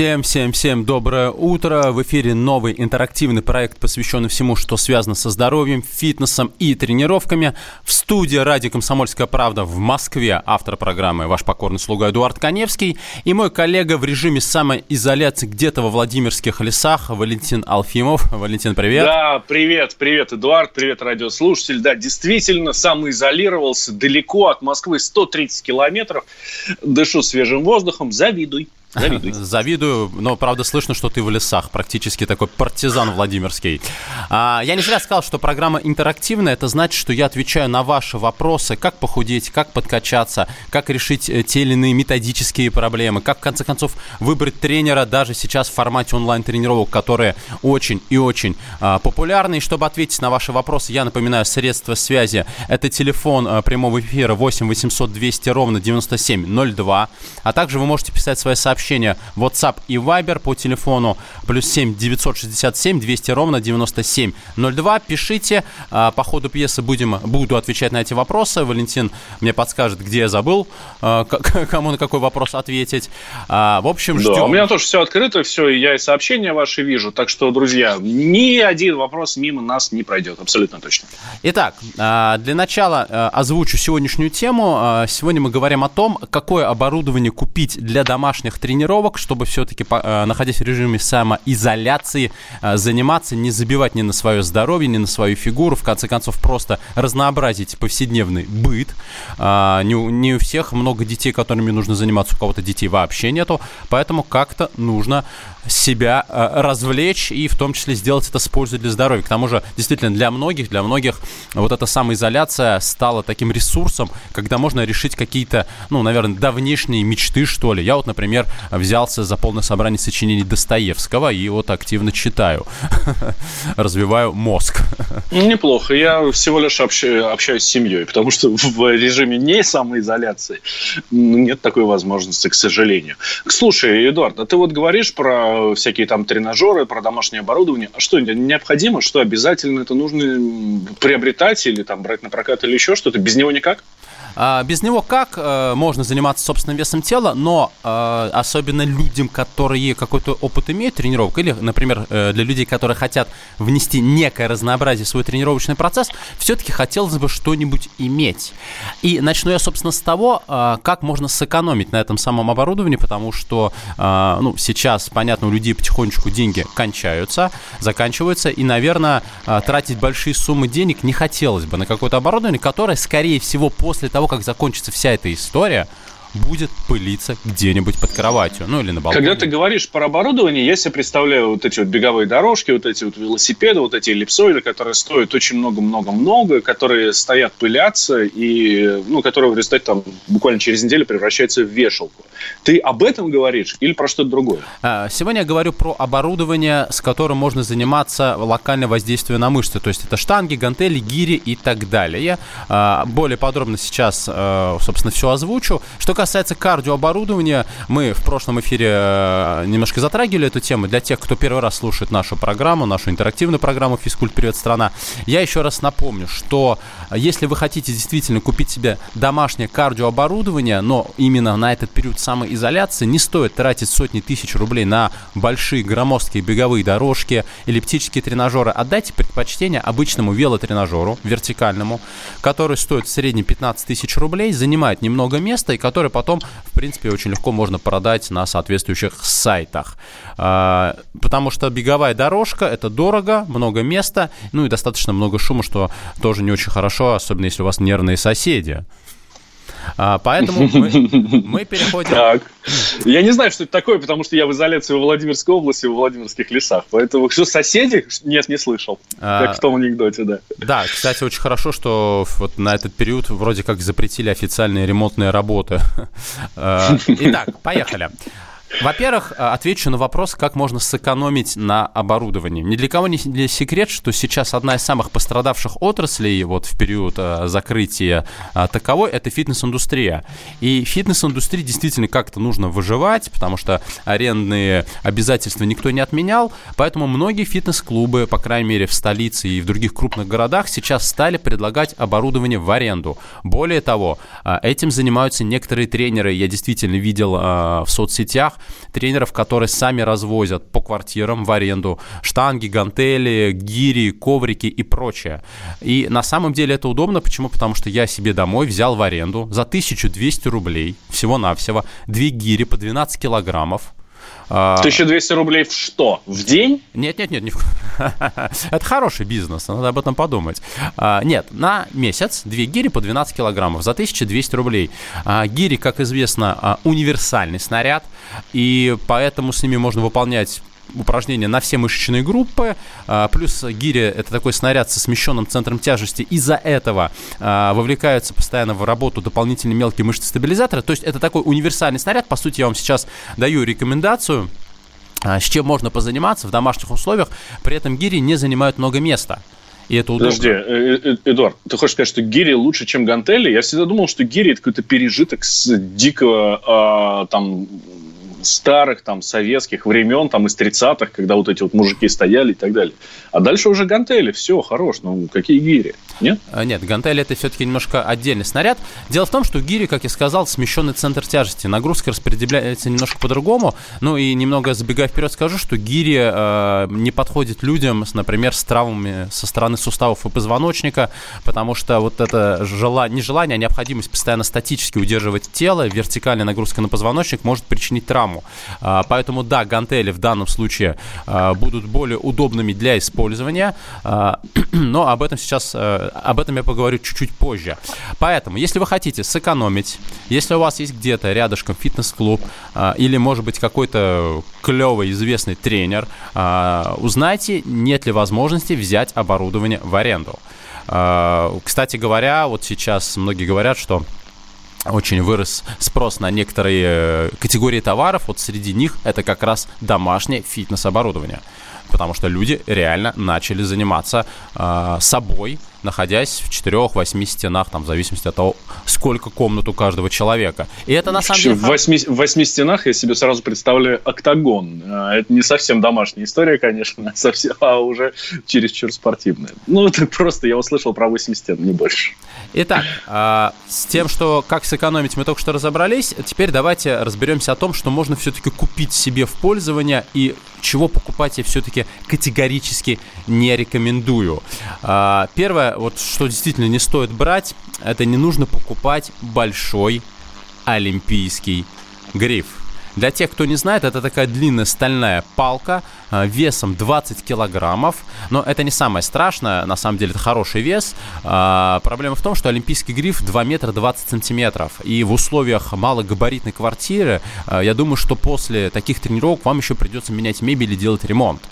Всем, всем, всем доброе утро. В эфире новый интерактивный проект, посвященный всему, что связано со здоровьем, фитнесом и тренировками. В студии «Радио Комсомольская правда» в Москве автор программы ваш покорный слуга Эдуард Коневский и мой коллега в режиме самоизоляции где-то во Владимирских лесах Валентин Алфимов. Валентин, привет. Да, привет, привет, Эдуард, привет, радиослушатель. Да, действительно, самоизолировался далеко от Москвы, 130 километров. Дышу свежим воздухом, завидуй. Завидуй. Завидую, но правда слышно, что ты в лесах, практически такой партизан Владимирский. А, я не зря сказал, что программа интерактивная, это значит, что я отвечаю на ваши вопросы, как похудеть, как подкачаться, как решить э, те или иные методические проблемы, как в конце концов выбрать тренера даже сейчас в формате онлайн-тренировок, которые очень и очень а, популярны. И чтобы ответить на ваши вопросы, я напоминаю, средства связи, это телефон а, прямого эфира 8 800 200 ровно 9702, а также вы можете писать свои сообщения сообщения WhatsApp и Viber по телефону плюс 7 967 200 ровно 9702. Пишите. А, по ходу пьесы будем, буду отвечать на эти вопросы. Валентин мне подскажет, где я забыл, а, кому на какой вопрос ответить. А, в общем, ждем. Да, у меня тоже все открыто, все, я и сообщения ваши вижу. Так что, друзья, ни один вопрос мимо нас не пройдет, абсолютно точно. Итак, для начала озвучу сегодняшнюю тему. Сегодня мы говорим о том, какое оборудование купить для домашних тренировок тренировок, чтобы все-таки, э, находясь в режиме самоизоляции, э, заниматься, не забивать ни на свое здоровье, ни на свою фигуру, в конце концов, просто разнообразить повседневный быт. Э, не, не у всех много детей, которыми нужно заниматься, у кого-то детей вообще нету, поэтому как-то нужно себя э, развлечь и в том числе сделать это с пользой для здоровья. К тому же, действительно, для многих, для многих вот эта самоизоляция стала таким ресурсом, когда можно решить какие-то, ну, наверное, давнешние мечты, что ли. Я вот, например, взялся за полное собрание сочинений Достоевского и вот активно читаю. Развиваю мозг. Ну, неплохо. Я всего лишь общаюсь с семьей, потому что в режиме не самоизоляции нет такой возможности, к сожалению. Слушай, Эдуард, а ты вот говоришь про всякие там тренажеры, про домашнее оборудование. А что, необходимо? Что обязательно это нужно приобретать или там брать на прокат или еще что-то? Без него никак? А, без него как э, можно заниматься собственным весом тела, но э, особенно людям, которые какой-то опыт имеют тренировок, или, например, э, для людей, которые хотят внести некое разнообразие в свой тренировочный процесс, все-таки хотелось бы что-нибудь иметь. И начну я, собственно, с того, как можно сэкономить на этом самом оборудовании, потому что ну, сейчас, понятно, у людей потихонечку деньги кончаются, заканчиваются, и, наверное, тратить большие суммы денег не хотелось бы на какое-то оборудование, которое, скорее всего, после того, как закончится вся эта история, будет пылиться где-нибудь под кроватью, ну или на балконе. Когда ты говоришь про оборудование, я себе представляю вот эти вот беговые дорожки, вот эти вот велосипеды, вот эти эллипсоиды, которые стоят очень много-много-много, которые стоят, пылятся, и, ну, которые в результате там буквально через неделю превращаются в вешалку. Ты об этом говоришь или про что-то другое? А, сегодня я говорю про оборудование, с которым можно заниматься локальное воздействие на мышцы, то есть это штанги, гантели, гири и так далее. А, более подробно сейчас, а, собственно, все озвучу. Что касается кардиооборудования, мы в прошлом эфире э, немножко затрагивали эту тему. Для тех, кто первый раз слушает нашу программу, нашу интерактивную программу «Физкульт. Привет, страна», я еще раз напомню, что если вы хотите действительно купить себе домашнее кардиооборудование, но именно на этот период самоизоляции, не стоит тратить сотни тысяч рублей на большие громоздкие беговые дорожки, эллиптические тренажеры. Отдайте предпочтение обычному велотренажеру, вертикальному, который стоит в среднем 15 тысяч рублей, занимает немного места и который которые потом, в принципе, очень легко можно продать на соответствующих сайтах. А, потому что беговая дорожка – это дорого, много места, ну и достаточно много шума, что тоже не очень хорошо, особенно если у вас нервные соседи. А, поэтому мы, мы переходим... Так. Я не знаю, что это такое, потому что я в изоляции в Владимирской области, в Владимирских лесах. Поэтому что, соседи? Нет, не слышал. А, как в том анекдоте, да. Да, кстати, очень хорошо, что вот на этот период вроде как запретили официальные ремонтные работы. А, итак, поехали. Во-первых, э, отвечу на вопрос, как можно сэкономить на оборудовании. Ни для кого не секрет, что сейчас одна из самых пострадавших отраслей вот в период э, закрытия э, таковой – это фитнес-индустрия. И фитнес-индустрии действительно как-то нужно выживать, потому что арендные обязательства никто не отменял, поэтому многие фитнес-клубы, по крайней мере в столице и в других крупных городах, сейчас стали предлагать оборудование в аренду. Более того, этим занимаются некоторые тренеры, я действительно видел в соцсетях, тренеров, которые сами развозят по квартирам в аренду штанги, гантели, гири, коврики и прочее. И на самом деле это удобно. Почему? Потому что я себе домой взял в аренду за 1200 рублей всего-навсего две гири по 12 килограммов, 1200 а, рублей в что? В день? Нет, нет, нет. Не в... Это хороший бизнес, надо об этом подумать. А, нет, на месяц две гири по 12 килограммов за 1200 рублей. А, гири, как известно, универсальный снаряд, и поэтому с ними можно выполнять упражнения на все мышечные группы, а, плюс гири – это такой снаряд со смещенным центром тяжести, из-за этого а, вовлекаются постоянно в работу дополнительные мелкие мышцы стабилизатора, то есть это такой универсальный снаряд, по сути, я вам сейчас даю рекомендацию, а, с чем можно позаниматься в домашних условиях, при этом гири не занимают много места. И это удобно. Подожди, э, э, Эдуард, ты хочешь сказать, что гири лучше, чем гантели? Я всегда думал, что гири это какой-то пережиток с дикого там старых там советских времен, там из 30-х, когда вот эти вот мужики стояли и так далее. А дальше уже гантели, все, хорош, ну какие гири, нет? А, нет, гантели это все-таки немножко отдельный снаряд. Дело в том, что гири, как я сказал, смещенный центр тяжести, нагрузка распределяется немножко по-другому, ну и немного забегая вперед скажу, что гири э, не подходит людям, например, с травмами со стороны суставов и позвоночника, потому что вот это желание, не желание, а необходимость постоянно статически удерживать тело, вертикальная нагрузка на позвоночник может причинить травму программу. А, поэтому, да, гантели в данном случае а, будут более удобными для использования, а, но об этом сейчас, об этом я поговорю чуть-чуть позже. Поэтому, если вы хотите сэкономить, если у вас есть где-то рядышком фитнес-клуб или, может быть, какой-то клевый известный тренер, узнайте, нет ли возможности взять оборудование в аренду. Кстати говоря, вот сейчас многие говорят, что очень вырос спрос на некоторые э, категории товаров. Вот среди них это как раз домашнее фитнес-оборудование. Потому что люди реально начали заниматься э, собой, находясь в четырех-восьми стенах, там, в зависимости от того, сколько комнат у каждого человека. И это на самом деле... В восьми, в восьми стенах я себе сразу представляю октагон. А, это не совсем домашняя история, конечно, совсем, а уже чересчур спортивная. Ну, это просто я услышал про 8 стен, не больше. Итак, а, с тем, что как сэкономить, мы только что разобрались. Теперь давайте разберемся о том, что можно все-таки купить себе в пользование и чего покупать я все-таки категорически не рекомендую. А, вот что действительно не стоит брать, это не нужно покупать большой олимпийский гриф. Для тех, кто не знает, это такая длинная стальная палка э, весом 20 килограммов. Но это не самое страшное, на самом деле это хороший вес. А, проблема в том, что олимпийский гриф 2 метра 20 сантиметров. И в условиях малогабаритной квартиры, э, я думаю, что после таких тренировок вам еще придется менять мебель и делать ремонт.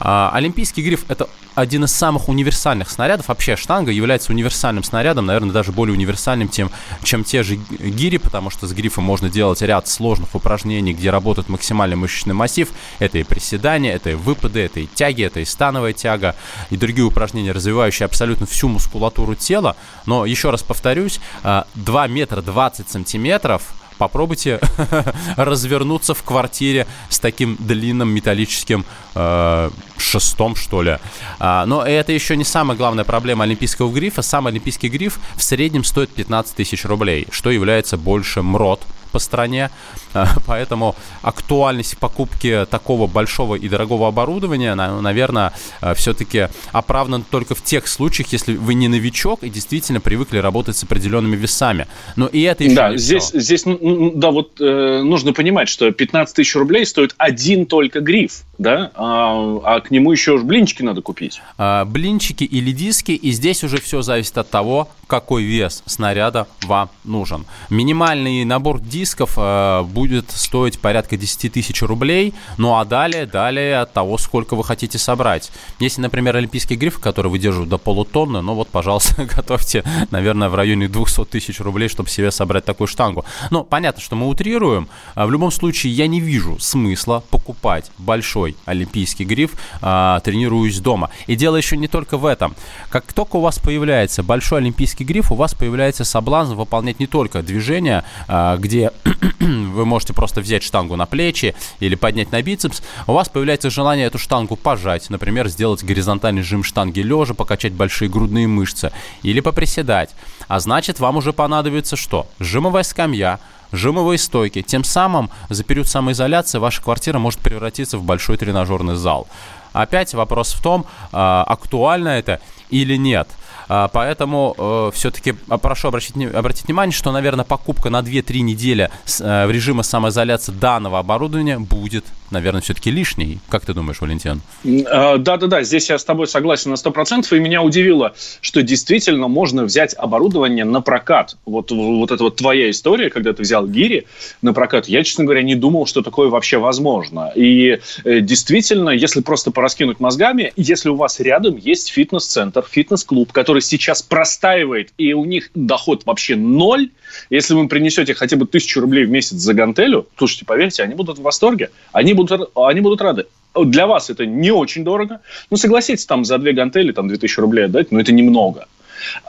А, олимпийский гриф это один из самых универсальных снарядов. Вообще штанга является универсальным снарядом, наверное, даже более универсальным, тем, чем те же гири, потому что с грифом можно делать ряд сложных упражнений, где работает максимальный мышечный массив. Это и приседания, это и выпады, это и тяги, это и становая тяга, и другие упражнения, развивающие абсолютно всю мускулатуру тела. Но еще раз повторюсь, 2 а, метра 20 сантиметров – попробуйте развернуться в квартире с таким длинным металлическим э, шестом, что ли. А, но это еще не самая главная проблема олимпийского грифа. Сам олимпийский гриф в среднем стоит 15 тысяч рублей, что является больше МРОД по стране. А, поэтому актуальность покупки такого большого и дорогого оборудования, наверное, а, все-таки оправдана только в тех случаях, если вы не новичок и действительно привыкли работать с определенными весами. Но и это еще Да, не здесь, все. здесь да, вот э, нужно понимать, что 15 тысяч рублей стоит один только гриф. Да, а, а к нему еще уж блинчики надо купить. А, блинчики или диски, и здесь уже все зависит от того, какой вес снаряда вам нужен. Минимальный набор дисков а, будет стоить порядка 10 тысяч рублей, ну а далее, далее от того, сколько вы хотите собрать. Если, например, олимпийский гриф, который выдерживает до полутонны, ну вот, пожалуйста, готовьте, наверное, в районе 200 тысяч рублей, чтобы себе собрать такую штангу. Ну, понятно, что мы утрируем. В любом случае, я не вижу смысла покупать большой большой олимпийский гриф, а, тренируюсь дома. И дело еще не только в этом. Как только у вас появляется большой олимпийский гриф, у вас появляется соблазн выполнять не только движения, а, где вы можете просто взять штангу на плечи или поднять на бицепс, у вас появляется желание эту штангу пожать, например, сделать горизонтальный жим штанги лежа, покачать большие грудные мышцы или поприседать. А значит, вам уже понадобится что? Жимовая скамья, жимовые стойки. Тем самым за период самоизоляции ваша квартира может превратиться в большой тренажерный зал. Опять вопрос в том, а, актуально это или нет – поэтому э, все-таки а, прошу обратить, обратить внимание, что, наверное, покупка на 2-3 недели э, в режиме самоизоляции данного оборудования будет, наверное, все-таки лишней. Как ты думаешь, Валентин? А, да-да-да, здесь я с тобой согласен на 100%. И меня удивило, что действительно можно взять оборудование на прокат. Вот, вот это вот твоя история, когда ты взял гири на прокат. Я, честно говоря, не думал, что такое вообще возможно. И э, действительно, если просто пораскинуть мозгами, если у вас рядом есть фитнес-центр, фитнес-клуб, который который сейчас простаивает, и у них доход вообще ноль, если вы принесете хотя бы тысячу рублей в месяц за гантелю, слушайте, поверьте, они будут в восторге, они будут, они будут рады. Для вас это не очень дорого. Ну, согласитесь, там за две гантели там 2000 рублей отдать, но это немного.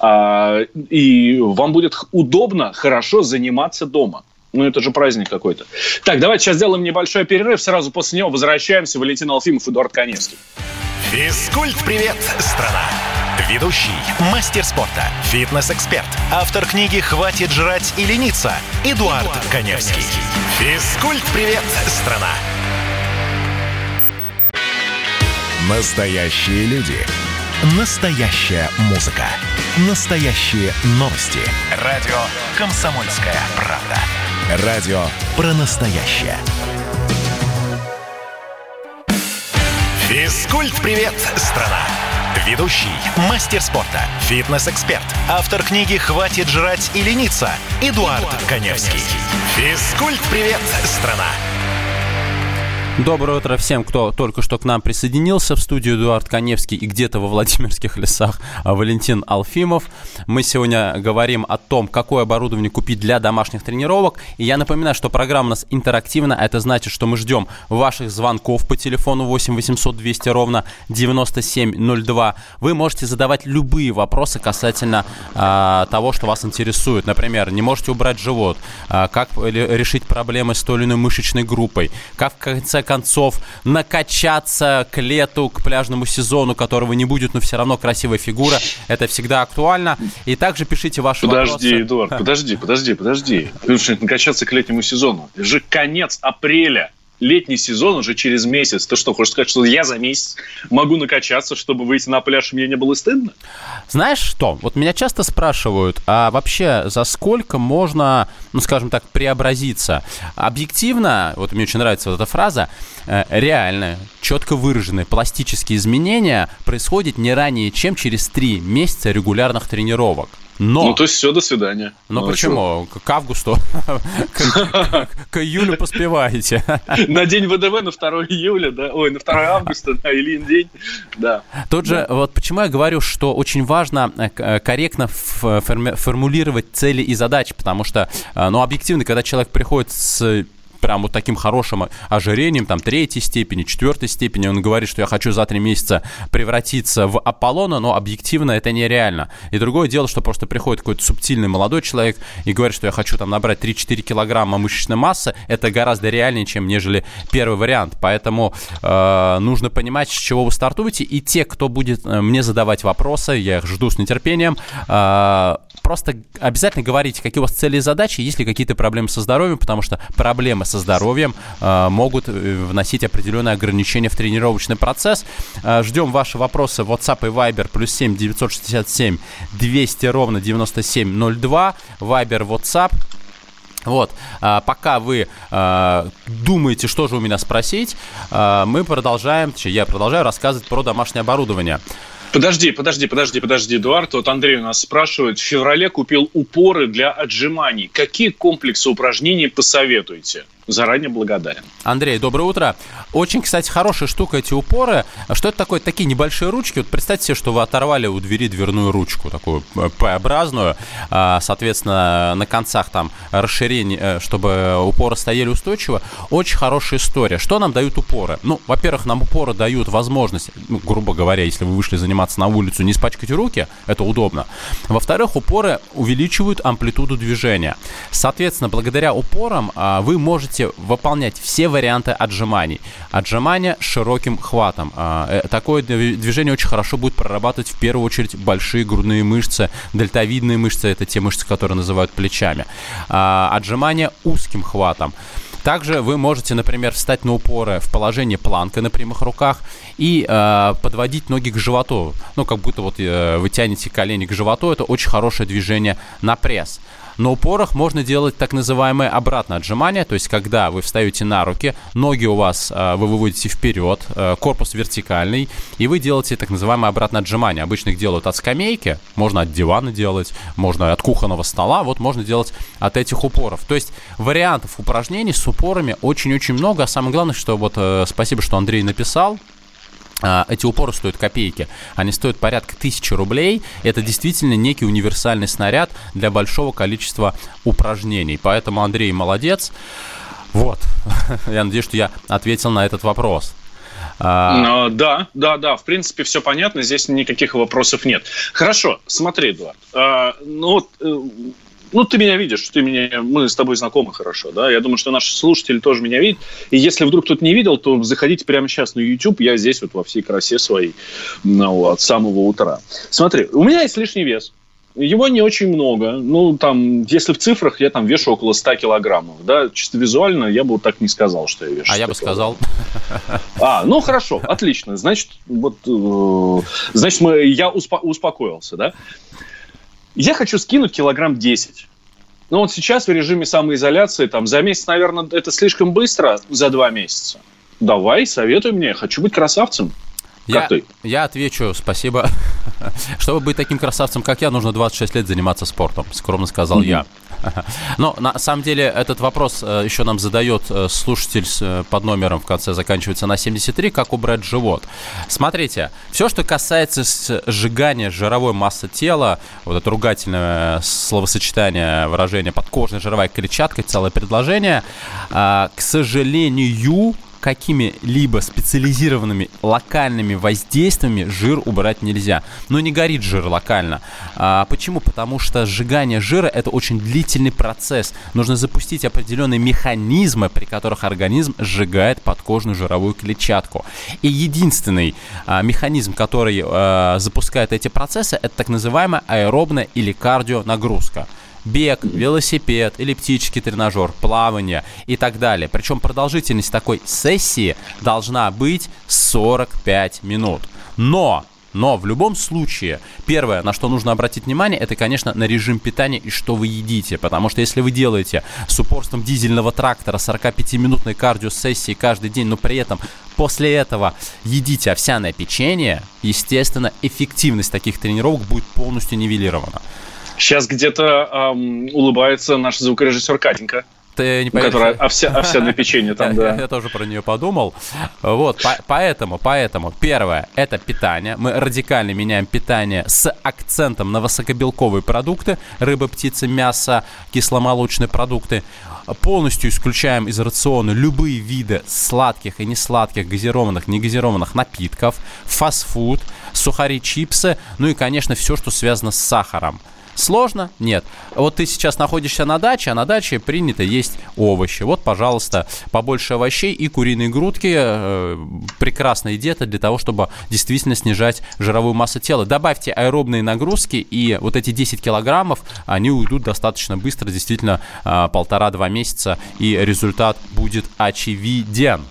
А, и вам будет удобно, хорошо заниматься дома. Ну, это же праздник какой-то. Так, давайте сейчас сделаем небольшой перерыв. Сразу после него возвращаемся. Валентин Алфимов, Эдуард Коневский. Физкульт-привет, страна! Ведущий, мастер спорта, фитнес-эксперт, автор книги «Хватит жрать и лениться» Эдуард, Эдуард Коневский. Физкульт-привет, страна! Настоящие люди. Настоящая музыка. Настоящие новости. Радио «Комсомольская правда». Радио про настоящее. Физкульт-привет, страна! Ведущий, мастер спорта, фитнес-эксперт, автор книги «Хватит жрать и лениться» Эдуард, Эдуард Коневский. Физкульт-привет, страна! Доброе утро всем, кто только что к нам присоединился в студию Эдуард Коневский и где-то во Владимирских лесах а, Валентин Алфимов. Мы сегодня говорим о том, какое оборудование купить для домашних тренировок. И я напоминаю, что программа у нас интерактивна. Это значит, что мы ждем ваших звонков по телефону 8 800 200 ровно 9702. Вы можете задавать любые вопросы касательно а, того, что вас интересует. Например, не можете убрать живот, а, как решить проблемы с той или иной мышечной группой, как в конце концов накачаться к лету, к пляжному сезону, которого не будет, но все равно красивая фигура. Это всегда актуально. И также пишите ваши подожди, вопросы. Подожди, Эдуард, подожди, подожди, подожди. Потому накачаться к летнему сезону. Это же конец апреля летний сезон уже через месяц. Ты что, хочешь сказать, что я за месяц могу накачаться, чтобы выйти на пляж, и мне не было стыдно? Знаешь что? Вот меня часто спрашивают, а вообще за сколько можно, ну, скажем так, преобразиться? Объективно, вот мне очень нравится вот эта фраза, э, реально, четко выраженные пластические изменения происходят не ранее, чем через три месяца регулярных тренировок. Но... Ну, то есть все, до свидания. Но ну, а почему? К августу, к июлю поспеваете. На день ВДВ на 2 июля, да, ой, на 2 августа, да, или день, да. Тут же, вот почему я говорю, что очень важно э, э, корректно формулировать цели и задачи, потому что, э, ну, объективно, когда человек приходит с прям вот таким хорошим ожирением, там, третьей степени, четвертой степени. Он говорит, что я хочу за три месяца превратиться в Аполлона, но объективно это нереально. И другое дело, что просто приходит какой-то субтильный молодой человек и говорит, что я хочу там набрать 3-4 килограмма мышечной массы. Это гораздо реальнее, чем нежели первый вариант. Поэтому э, нужно понимать, с чего вы стартуете. И те, кто будет э, мне задавать вопросы, я их жду с нетерпением, э, просто обязательно говорите, какие у вас цели и задачи, есть ли какие-то проблемы со здоровьем, потому что проблемы со здоровьем э, могут э, вносить определенные ограничения в тренировочный процесс. Э, ждем ваши вопросы в WhatsApp и Viber плюс 7 967 200 ровно 9702. Viber, WhatsApp Вот, пока вы а, думаете, что же у меня спросить, а, мы продолжаем, я продолжаю рассказывать про домашнее оборудование. Подожди, подожди, подожди, подожди, Эдуард. Вот Андрей у нас спрашивает. В феврале купил упоры для отжиманий. Какие комплексы упражнений посоветуете? Заранее благодарен. Андрей, доброе утро. Очень, кстати, хорошая штука эти упоры. Что это такое? Такие небольшие ручки. Вот представьте себе, что вы оторвали у двери дверную ручку, такую э, П-образную. А, соответственно, на концах там расширение, э, чтобы упоры стояли устойчиво. Очень хорошая история. Что нам дают упоры? Ну, во-первых, нам упоры дают возможность, ну, грубо говоря, если вы вышли заниматься на улицу, не испачкать руки. Это удобно. Во-вторых, упоры увеличивают амплитуду движения. Соответственно, благодаря упорам а, вы можете можете выполнять все варианты отжиманий. Отжимания широким хватом. А, э, такое движение очень хорошо будет прорабатывать в первую очередь большие грудные мышцы, дельтовидные мышцы, это те мышцы, которые называют плечами. А, отжимания узким хватом. Также вы можете, например, встать на упоры в положении планка на прямых руках и э, подводить ноги к животу. Ну, как будто вот э, вы тянете колени к животу. Это очень хорошее движение на пресс. На упорах можно делать так называемое обратное отжимание, то есть когда вы встаете на руки, ноги у вас э, вы выводите вперед, э, корпус вертикальный, и вы делаете так называемое обратное отжимание. Обычно их делают от скамейки, можно от дивана делать, можно от кухонного стола, вот можно делать от этих упоров. То есть вариантов упражнений с упорами очень-очень много, а самое главное, что вот э, спасибо, что Андрей написал, а, эти упоры стоят копейки. Они стоят порядка тысячи рублей. Это действительно некий универсальный снаряд для большого количества упражнений. Поэтому Андрей молодец. Вот. Я надеюсь, что я ответил на этот вопрос. А... Да, да, да. В принципе, все понятно. Здесь никаких вопросов нет. Хорошо, смотри, Эдуард. А, ну вот э, ну, ты меня видишь, ты меня, мы с тобой знакомы хорошо, да, я думаю, что наши слушатели тоже меня видят, и если вдруг кто-то не видел, то заходите прямо сейчас на YouTube, я здесь вот во всей красе своей, ну, от самого утра. Смотри, у меня есть лишний вес, его не очень много. Ну, там, если в цифрах, я там вешу около 100 килограммов. Да, чисто визуально я бы вот так не сказал, что я вешу. А я бы сказал. А, ну хорошо, отлично. Значит, вот, э, значит, мы, я успо- успокоился, да. Я хочу скинуть килограмм 10. Но вот сейчас в режиме самоизоляции, там, за месяц, наверное, это слишком быстро, за два месяца. Давай, советуй мне, хочу быть красавцем. Как я, ты? Я отвечу, спасибо. Чтобы быть таким красавцем, как я, нужно 26 лет заниматься спортом, скромно сказал mm-hmm. я. Но на самом деле этот вопрос э, еще нам задает э, слушатель э, под номером в конце заканчивается на 73, как убрать живот. Смотрите, все, что касается сжигания жировой массы тела, вот это ругательное словосочетание, выражение подкожная жировая клетчатка, целое предложение, к сожалению, какими-либо специализированными локальными воздействиями жир убрать нельзя. Но не горит жир локально. А, почему? Потому что сжигание жира это очень длительный процесс. Нужно запустить определенные механизмы, при которых организм сжигает подкожную жировую клетчатку. И единственный а, механизм, который а, запускает эти процессы, это так называемая аэробная или кардионагрузка бег, велосипед, эллиптический тренажер, плавание и так далее. Причем продолжительность такой сессии должна быть 45 минут. Но но в любом случае, первое, на что нужно обратить внимание, это, конечно, на режим питания и что вы едите. Потому что если вы делаете с упорством дизельного трактора 45-минутной кардиосессии каждый день, но при этом после этого едите овсяное печенье, естественно, эффективность таких тренировок будет полностью нивелирована. Сейчас где-то эм, улыбается наш звукорежиссер Катенька. Ты не поверишь. Которая овся, овсяное печенье там, да. Я, я тоже про нее подумал. Вот, по, поэтому, поэтому, первое, это питание. Мы радикально меняем питание с акцентом на высокобелковые продукты. Рыба, птица, мясо, кисломолочные продукты. Полностью исключаем из рациона любые виды сладких и несладких, газированных, негазированных напитков, фастфуд, сухари, чипсы, ну и, конечно, все, что связано с сахаром. Сложно? Нет. Вот ты сейчас находишься на даче, а на даче принято есть овощи. Вот, пожалуйста, побольше овощей и куриные грудки. Э, прекрасная диета для того, чтобы действительно снижать жировую массу тела. Добавьте аэробные нагрузки, и вот эти 10 килограммов, они уйдут достаточно быстро, действительно, э, полтора-два месяца, и результат будет очевиден.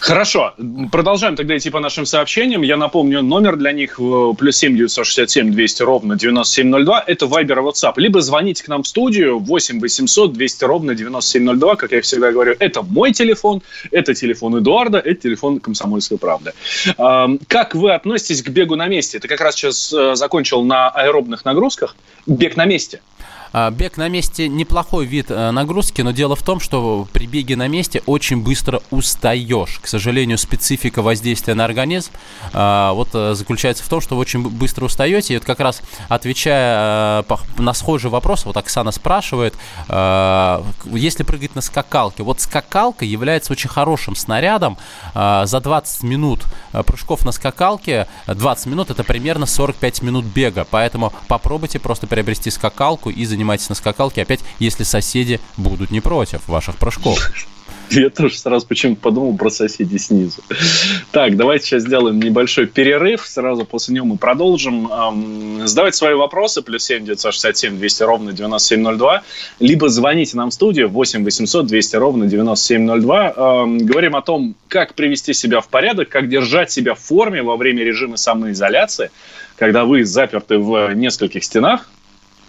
Хорошо. Продолжаем тогда идти по нашим сообщениям. Я напомню, номер для них плюс семь девятьсот шестьдесят семь двести ровно девяносто семь ноль два. Это Viber WhatsApp. Либо звоните к нам в студию восемь восемьсот двести ровно девяносто семь ноль два. Как я всегда говорю, это мой телефон, это телефон Эдуарда, это телефон Комсомольской правды. Как вы относитесь к бегу на месте? Ты как раз сейчас э, закончил на аэробных нагрузках. Бег на месте. А, бег на месте неплохой вид э, нагрузки, но дело в том, что при беге на месте очень быстро устаешь. К сожалению, специфика воздействия на организм а, вот э, заключается в том, что вы очень быстро устаете. И вот как раз отвечая э, на схожий вопрос, вот Оксана спрашивает, если прыгать на скакалке, вот скакалка является очень хорошим снарядом. За 20 минут прыжков на скакалке, 20 минут это примерно 45 минут бега, поэтому попробуйте просто приобрести скакалку и заниматься занимаетесь на скакалке, опять, если соседи будут не против ваших прыжков. Я тоже сразу почему-то подумал про соседей снизу. Так, давайте сейчас сделаем небольшой перерыв. Сразу после него мы продолжим. Задавайте свои вопросы. Плюс 7 967 200 ровно 9702. Либо звоните нам в студию 8 800 200 ровно 9702. Говорим о том, как привести себя в порядок, как держать себя в форме во время режима самоизоляции, когда вы заперты в нескольких стенах,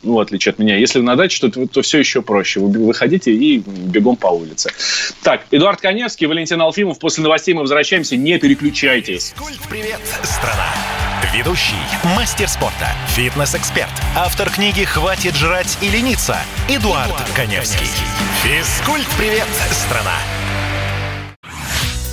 ну, в отличие от меня. Если вы на даче, то, то все еще проще. Вы выходите и бегом по улице. Так, Эдуард Коневский, Валентин Алфимов. После новостей мы возвращаемся. Не переключайтесь. Привет, страна! Ведущий, мастер спорта, фитнес-эксперт, автор книги «Хватит жрать и лениться» Эдуард, Эдуард Коневский. Физкульт-привет, страна!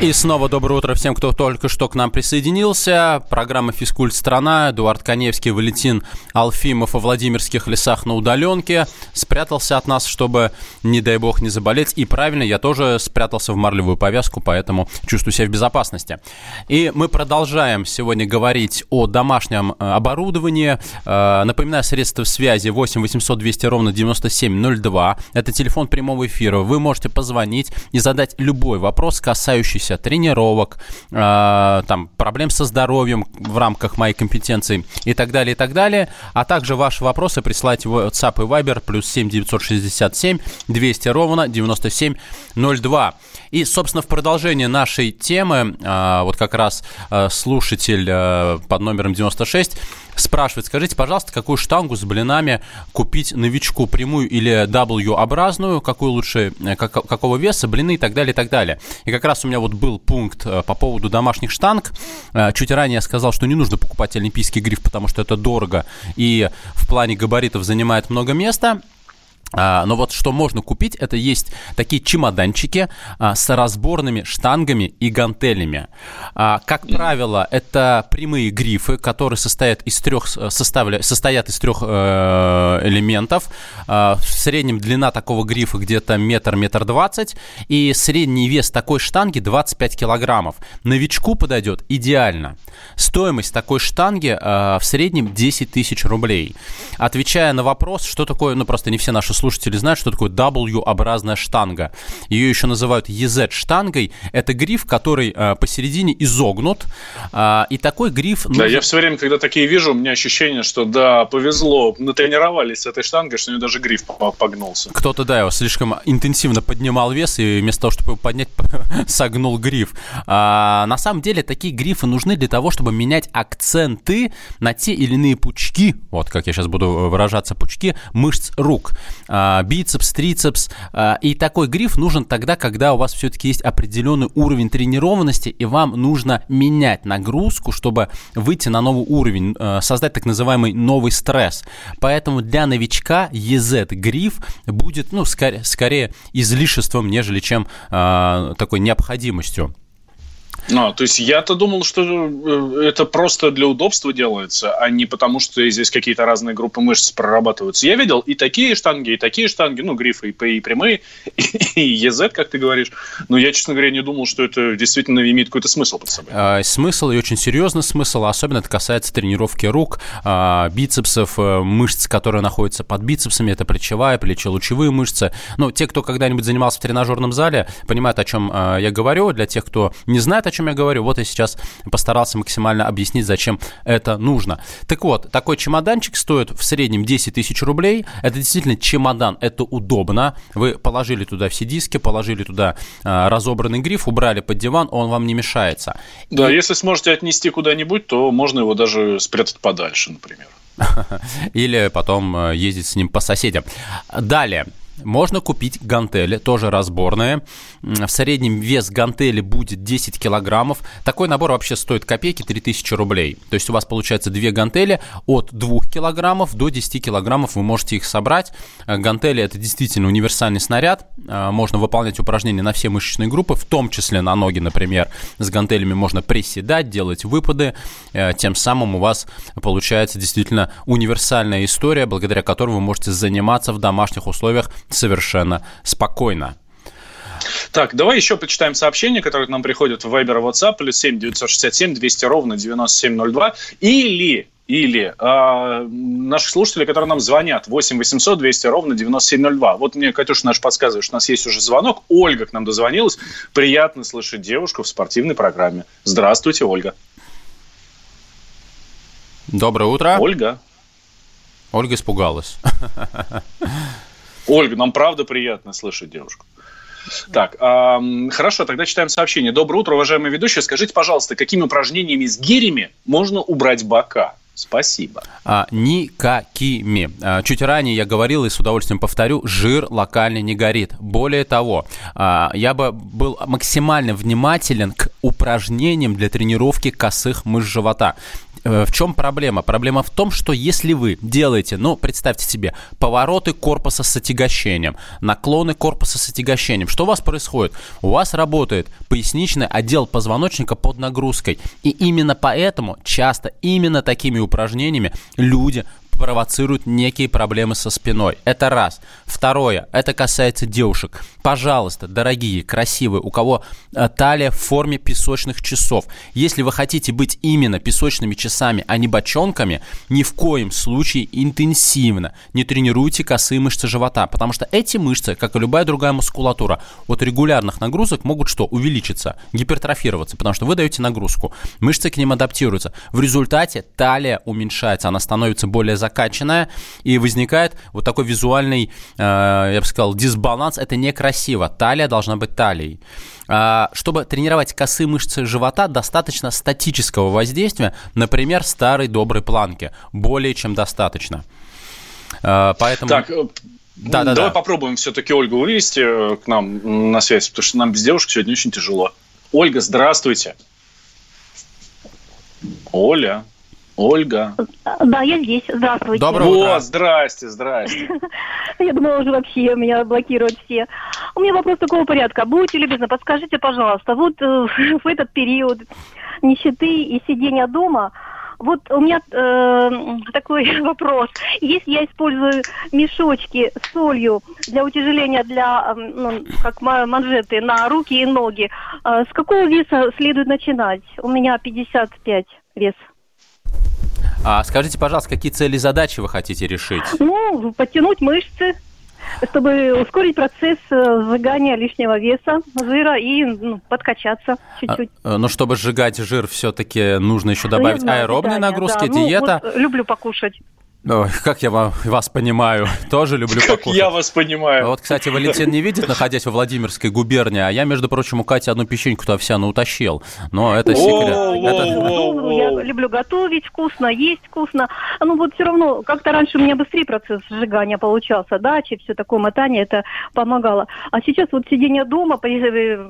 И снова доброе утро всем, кто только что к нам присоединился. Программа «Физкульт страна». Эдуард Коневский, Валентин Алфимов о Владимирских лесах на удаленке. Спрятался от нас, чтобы, не дай бог, не заболеть. И правильно, я тоже спрятался в марлевую повязку, поэтому чувствую себя в безопасности. И мы продолжаем сегодня говорить о домашнем э, оборудовании. Э, напоминаю, средства связи 8 800 200 ровно 9702. Это телефон прямого эфира. Вы можете позвонить и задать любой вопрос, касающийся касающихся тренировок, э, там, проблем со здоровьем в рамках моей компетенции и так далее, и так далее. А также ваши вопросы присылайте в WhatsApp и Viber плюс 7 967 200 ровно 9702. И, собственно, в продолжение нашей темы, э, вот как раз э, слушатель э, под номером 96 спрашивает, скажите, пожалуйста, какую штангу с блинами купить новичку, прямую или W-образную, какую лучше, э, как, какого веса, блины и так далее, и так далее. И как раз у меня вот был пункт э, по поводу домашних штанг. Э, чуть ранее я сказал, что не нужно покупать олимпийский гриф, потому что это дорого и в плане габаритов занимает много места. А, но вот что можно купить, это есть такие чемоданчики а, с разборными штангами и гантелями. А, как правило, это прямые грифы, которые состоят из трех, составля, состоят из трех э, элементов. В среднем длина такого грифа где-то метр, метр двадцать, и средний вес такой штанги 25 килограммов. Новичку подойдет идеально. Стоимость такой штанги в среднем 10 тысяч рублей. Отвечая на вопрос, что такое, ну просто не все наши слушатели знают, что такое W-образная штанга. Ее еще называют EZ-штангой. Это гриф, который э, посередине изогнут. Э, и такой гриф... Нужен... Да, я все время, когда такие вижу, у меня ощущение, что да, повезло, натренировались с этой штангой, что у нее даже гриф погнулся. Кто-то, да, его слишком интенсивно поднимал вес, и вместо того, чтобы его поднять, согнул гриф. А, на самом деле, такие грифы нужны для того, чтобы менять акценты на те или иные пучки, вот как я сейчас буду выражаться, пучки мышц рук. А, бицепс, трицепс. А, и такой гриф нужен тогда, когда у вас все-таки есть определенный уровень тренированности, и вам нужно менять нагрузку, чтобы выйти на новый уровень, а, создать так называемый новый стресс. Поэтому для новичка EZ гриф будет, ну, скорее, скорее излишеством, нежели чем такой необходимостью. А, то есть я-то думал, что э, это просто для удобства делается, а не потому, что здесь какие-то разные группы мышц прорабатываются. Я видел и такие штанги, и такие штанги, ну, грифы и, и прямые, и, и EZ, как ты говоришь. Но я, честно говоря, не думал, что это действительно имеет какой-то смысл под собой. А, смысл и очень серьезный смысл, особенно это касается тренировки рук, а, бицепсов, э, мышц, которые находятся под бицепсами, это плечевая, плечелучевые мышцы. Ну, те, кто когда-нибудь занимался в тренажерном зале, понимают, о чем а, я говорю. Для тех, кто не знает, о чем я говорю, вот я сейчас постарался максимально объяснить, зачем это нужно. Так вот, такой чемоданчик стоит в среднем 10 тысяч рублей. Это действительно чемодан, это удобно. Вы положили туда все диски, положили туда а, разобранный гриф, убрали под диван, он вам не мешается. Да, И... если сможете отнести куда-нибудь, то можно его даже спрятать подальше, например. Или потом э, ездить с ним по соседям. Далее. Можно купить гантели, тоже разборные. В среднем вес гантели будет 10 килограммов. Такой набор вообще стоит копейки, 3000 рублей. То есть у вас получается две гантели от 2 килограммов до 10 килограммов. Вы можете их собрать. Э, гантели это действительно универсальный снаряд. Э, можно выполнять упражнения на все мышечные группы, в том числе на ноги, например. С гантелями можно приседать, делать выпады. Э, тем самым у вас получается действительно универсальная история, благодаря которой вы можете заниматься в домашних условиях совершенно спокойно. Так, давай еще почитаем сообщения, которые к нам приходят в Viber и WhatsApp, плюс 7 967 200 ровно 9702, или или э, наши слушатели, которые нам звонят, 8 800 200 ровно 9702. Вот мне Катюша наш подсказывает, что у нас есть уже звонок. Ольга к нам дозвонилась. Приятно слышать девушку в спортивной программе. Здравствуйте, Ольга. Доброе утро. Ольга. Ольга испугалась. Ольга, нам правда приятно слышать девушку. Так, э, хорошо, тогда читаем сообщение. Доброе утро, уважаемые ведущие. Скажите, пожалуйста, какими упражнениями с гирями можно убрать бока? Спасибо. А, никакими. А, чуть ранее я говорил и с удовольствием повторю, жир локально не горит. Более того, а, я бы был максимально внимателен к упражнениям для тренировки косых мышц живота. Э, в чем проблема? Проблема в том, что если вы делаете, ну, представьте себе, повороты корпуса с отягощением, наклоны корпуса с отягощением, что у вас происходит? У вас работает поясничный отдел позвоночника под нагрузкой. И именно поэтому часто именно такими упражнениями люди провоцируют некие проблемы со спиной. Это раз. Второе, это касается девушек. Пожалуйста, дорогие, красивые, у кого э, талия в форме песочных часов. Если вы хотите быть именно песочными часами, а не бочонками, ни в коем случае интенсивно не тренируйте косые мышцы живота, потому что эти мышцы, как и любая другая мускулатура, от регулярных нагрузок могут что? Увеличиться, гипертрофироваться, потому что вы даете нагрузку, мышцы к ним адаптируются. В результате талия уменьшается, она становится более закрытой закачанная, и возникает вот такой визуальный, э, я бы сказал, дисбаланс. Это некрасиво. Талия должна быть талией. А, чтобы тренировать косые мышцы живота, достаточно статического воздействия, например, старой доброй планки. Более чем достаточно. А, поэтому... Так, э, да, да, Давай да. попробуем все-таки Ольгу вывести э, к нам на связь, потому что нам без девушек сегодня очень тяжело. Ольга, здравствуйте. Оля. Ольга. Да, я здесь. Здравствуйте. Доброе утро. О, здрасте, здрасте. Я думала, уже вообще меня блокируют все. У меня вопрос такого порядка. Будьте любезны, подскажите, пожалуйста, вот э, в этот период нищеты и сидения дома, вот у меня э, такой вопрос. Если я использую мешочки с солью для утяжеления, для, ну, как манжеты на руки и ноги, э, с какого веса следует начинать? У меня 55 вес. А скажите, пожалуйста, какие цели и задачи вы хотите решить? Ну, подтянуть мышцы, чтобы ускорить процесс э, сжигания лишнего веса, жира и ну, подкачаться чуть-чуть. А, но чтобы сжигать жир, все-таки нужно еще добавить знаю, аэробные питание, нагрузки, да. диета. Ну, вот люблю покушать. Ой, как я вас понимаю, тоже люблю покушать. Как я вас понимаю. Вот, кстати, Валентин не видит, находясь во Владимирской губернии, а я, между прочим, у Кати одну печеньку-то овсяную утащил. Но это секрет. Я люблю готовить вкусно, есть вкусно. Ну вот все равно, как-то раньше у меня быстрее процесс сжигания получался, дачи, все такое мотание, это помогало. А сейчас вот сидение дома,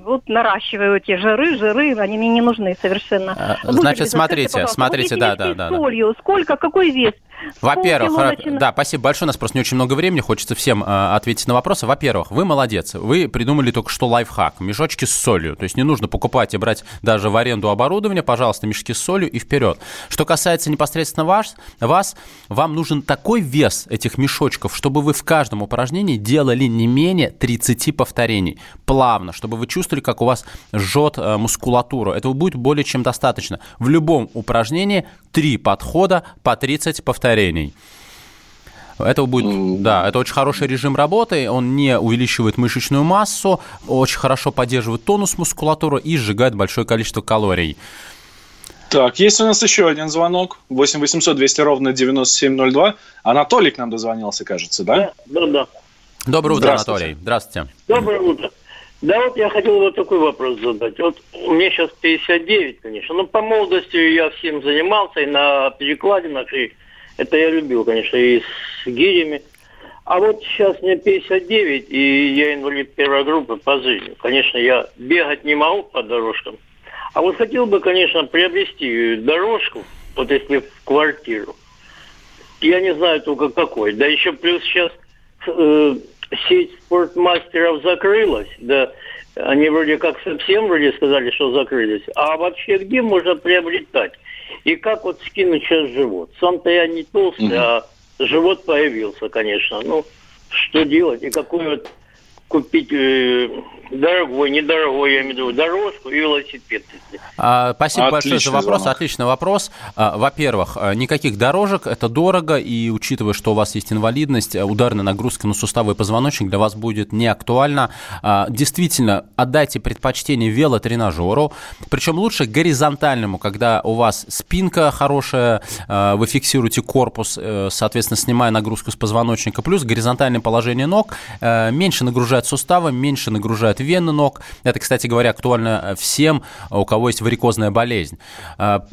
вот наращиваю эти жиры, жиры, они мне не нужны совершенно. А, значит, смотрите, смотрите, да, да, да. Солью, сколько, какой вес? Во-первых, да, спасибо большое. У нас просто не очень много времени, хочется всем э, ответить на вопросы. Во-первых, вы молодец. Вы придумали только что лайфхак. Мешочки с солью. То есть не нужно покупать и брать даже в аренду оборудование. Пожалуйста, мешки с солью и вперед. Что касается непосредственно вас, вас, вам нужен такой вес этих мешочков, чтобы вы в каждом упражнении делали не менее 30 повторений. Плавно, чтобы вы чувствовали, как у вас жжет э, мускулатуру. Этого будет более чем достаточно. В любом упражнении 3 подхода по 30 повторений. Это будет, да, это очень хороший режим работы, он не увеличивает мышечную массу, очень хорошо поддерживает тонус мускулатуры и сжигает большое количество калорий. Так, есть у нас еще один звонок. 8 800 200 ровно 9702. Анатолий к нам дозвонился, кажется, да? Да, да. да. Доброе утро, Анатолий. Здравствуйте. Доброе утро. Да вот я хотел вот такой вопрос задать. Вот у меня сейчас 59, конечно. Но по молодости я всем занимался и на перекладинах, и это я любил, конечно, и с гирями. А вот сейчас мне 59, и я инвалид первой группы по жизни. Конечно, я бегать не могу по дорожкам. А вот хотел бы, конечно, приобрести дорожку, вот если в квартиру. Я не знаю только какой. Да еще плюс сейчас э, сеть спортмастеров закрылась, да, они вроде как совсем вроде сказали, что закрылись. А вообще где можно приобретать? И как вот скинуть сейчас живот? Сам-то я не толстый, угу. а живот появился, конечно. Ну, что делать? И вот купить э, дорогой, недорогой, я имею в виду, дорожку и велосипед. А, спасибо Отличный большое за вопрос. Звонок. Отличный вопрос. А, во-первых, а, никаких дорожек, это дорого, и учитывая, что у вас есть инвалидность, а, ударная нагрузка на суставы и позвоночник для вас будет не актуальна. Действительно, отдайте предпочтение велотренажеру, причем лучше горизонтальному, когда у вас спинка хорошая, вы фиксируете корпус, э, соответственно, снимая нагрузку с позвоночника, плюс горизонтальное положение ног э, меньше нагружает суставы, меньше нагружает вены ног. Это, кстати говоря, актуально всем, у кого есть варикозная болезнь. А,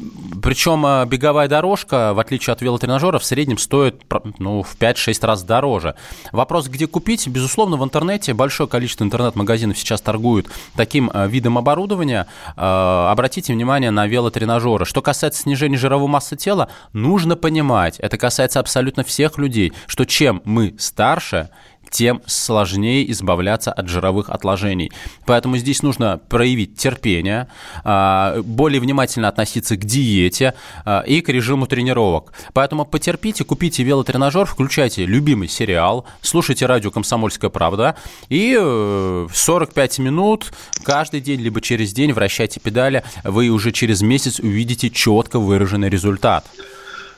Причем а, беговая дорожка, в отличие от велотренажера, в среднем стоит ну, в 5-6 раз дороже. Вопрос, где купить? Безусловно, в интернете большое количество интернет-магазинов сейчас торгуют таким а, видом оборудования. Обратите внимание на велотренажеры. Что касается снижения жировой массы тела, нужно понимать, это касается абсолютно всех людей, что чем мы старше, тем сложнее избавляться от жировых отложений. Поэтому здесь нужно проявить терпение, а, более внимательно относиться к диете а, и к режиму тренировок. Поэтому потерпите, купите велотренажер, включайте любимый сериал, слушайте радио «Комсомольская правда» и 45 э, минут каждый день, либо через день вращайте педали, вы уже через месяц увидите четко выраженный результат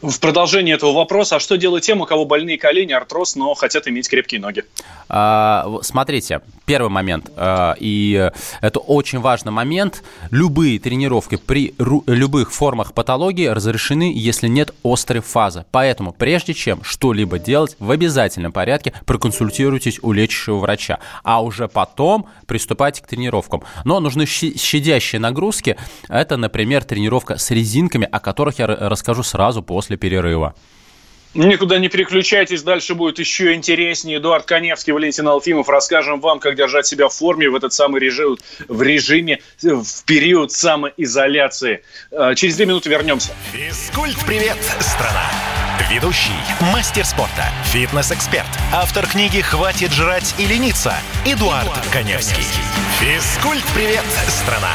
в продолжение этого вопроса, а что делать тем, у кого больные колени, артроз, но хотят иметь крепкие ноги? А, смотрите, первый момент, а, и это очень важный момент. Любые тренировки при любых формах патологии разрешены, если нет острой фазы. Поэтому, прежде чем что-либо делать, в обязательном порядке проконсультируйтесь у лечащего врача, а уже потом приступайте к тренировкам. Но нужны щадящие нагрузки. Это, например, тренировка с резинками, о которых я расскажу сразу после после перерыва. Никуда не переключайтесь, дальше будет еще интереснее. Эдуард Коневский, Валентин Алфимов. Расскажем вам, как держать себя в форме в этот самый режим, в режиме, в период самоизоляции. А, через две минуты вернемся. Физкульт-привет, страна! Ведущий, мастер спорта, фитнес-эксперт, автор книги «Хватит жрать и лениться» Эдуард, Эдуард Коневский. Физкульт-привет, страна!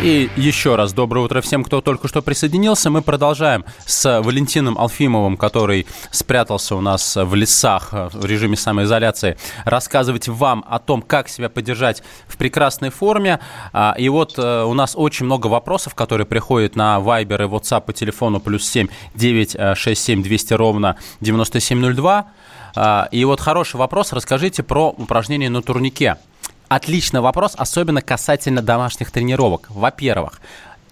И еще раз доброе утро всем, кто только что присоединился. Мы продолжаем с Валентином Алфимовым, который спрятался у нас в лесах в режиме самоизоляции, рассказывать вам о том, как себя поддержать в прекрасной форме. А, и вот э, у нас очень много вопросов, которые приходят на Viber и WhatsApp по телефону плюс 7 967 200 ровно 9702. А, и вот хороший вопрос. Расскажите про упражнение на турнике. Отличный вопрос, особенно касательно домашних тренировок. Во-первых,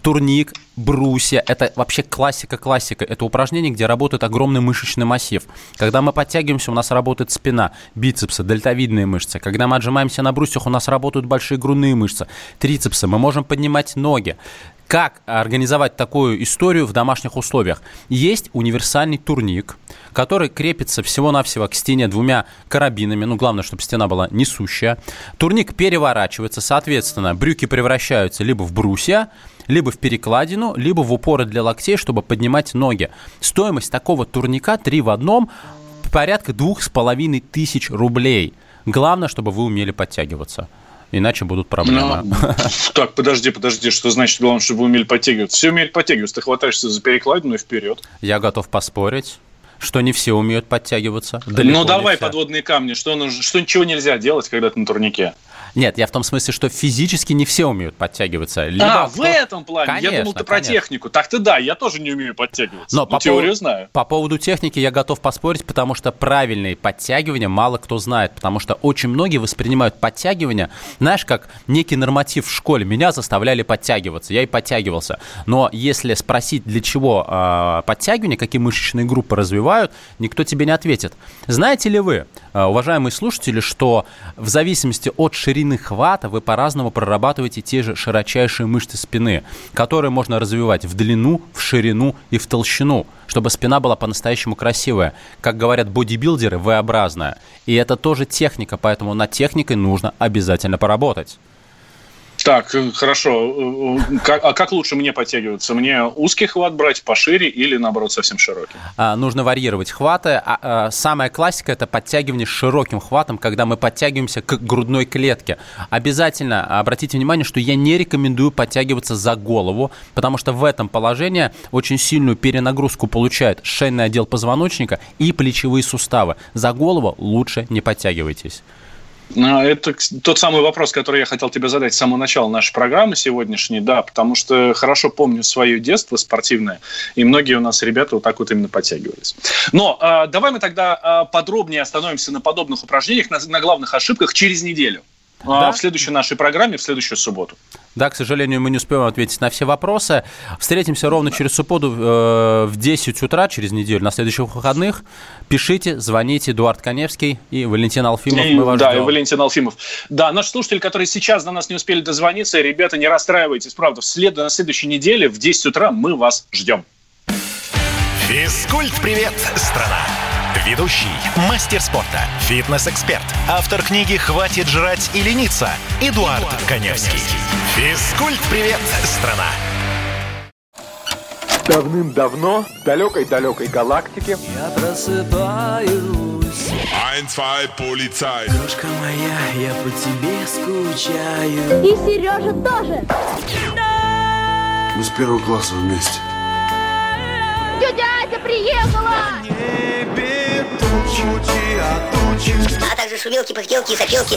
турник, брусья, это вообще классика-классика. Это упражнение, где работает огромный мышечный массив. Когда мы подтягиваемся, у нас работает спина, бицепсы, дельтовидные мышцы. Когда мы отжимаемся на брусьях, у нас работают большие грудные мышцы, трицепсы. Мы можем поднимать ноги. Как организовать такую историю в домашних условиях? Есть универсальный турник, который крепится всего-навсего к стене двумя карабинами. Ну, главное, чтобы стена была несущая. Турник переворачивается, соответственно, брюки превращаются либо в брусья, либо в перекладину, либо в упоры для локтей, чтобы поднимать ноги. Стоимость такого турника 3 в одном порядка двух с половиной тысяч рублей. Главное, чтобы вы умели подтягиваться иначе будут проблемы. Но, так, подожди, подожди, что значит главное, чтобы вы умели подтягиваться? Все умеют подтягиваться, ты хватаешься за перекладину и вперед. Я готов поспорить что не все умеют подтягиваться. ну давай подводные камни, что, нужно, что ничего нельзя делать, когда ты на турнике. Нет, я в том смысле, что физически не все умеют подтягиваться. Либо а, кто... в этом плане? Конечно, я думал, ты конечно. про технику. Так-то да, я тоже не умею подтягиваться. Но ну, по теорию пов... знаю. По поводу техники я готов поспорить, потому что правильные подтягивания мало кто знает. Потому что очень многие воспринимают подтягивания, знаешь, как некий норматив в школе. Меня заставляли подтягиваться, я и подтягивался. Но если спросить, для чего э, подтягивания, какие мышечные группы развивают, никто тебе не ответит. Знаете ли вы, уважаемые слушатели, что в зависимости от ширины хвата вы по-разному прорабатываете те же широчайшие мышцы спины, которые можно развивать в длину, в ширину и в толщину, чтобы спина была по-настоящему красивая. Как говорят бодибилдеры, V-образная. И это тоже техника, поэтому над техникой нужно обязательно поработать. Так, э, хорошо. Э, как, а как лучше мне подтягиваться? Мне узкий хват брать пошире или, наоборот, совсем широкий? А, нужно варьировать хваты. А, а, самая классика – это подтягивание широким хватом, когда мы подтягиваемся к грудной клетке. Обязательно обратите внимание, что я не рекомендую подтягиваться за голову, потому что в этом положении очень сильную перенагрузку получает шейный отдел позвоночника и плечевые суставы. За голову лучше не подтягивайтесь. А, это тот самый вопрос, который я хотел тебе задать с самого начала нашей программы сегодняшней, да, потому что хорошо помню свое детство спортивное, и многие у нас ребята вот так вот именно подтягивались. Но э, давай мы тогда э, подробнее остановимся на подобных упражнениях, на, на главных ошибках через неделю. Да? в следующей нашей программе, в следующую субботу. Да, к сожалению, мы не успеем ответить на все вопросы. Встретимся ровно через субботу э, в 10 утра, через неделю, на следующих выходных. Пишите, звоните. Эдуард Коневский и Валентин Алфимов. И, мы вас да, ждем. и Валентин Алфимов. Да, наши слушатели, которые сейчас до нас не успели дозвониться, ребята, не расстраивайтесь. Правда, в след... на следующей неделе в 10 утра мы вас ждем. Физкульт-привет, страна! Ведущий, мастер спорта, фитнес-эксперт, автор книги «Хватит жрать и лениться» Эдуард, Эдуард Коневский. Физкульт-привет, страна! Давным-давно в далекой-далекой галактике Я просыпаюсь. Ein, zwei, полицай Крошка моя, я по тебе скучаю. И Сережа тоже. Мы с первого класса вместе. Тетя Ася приехала! А также шумелки, пыхтелки и сопелки.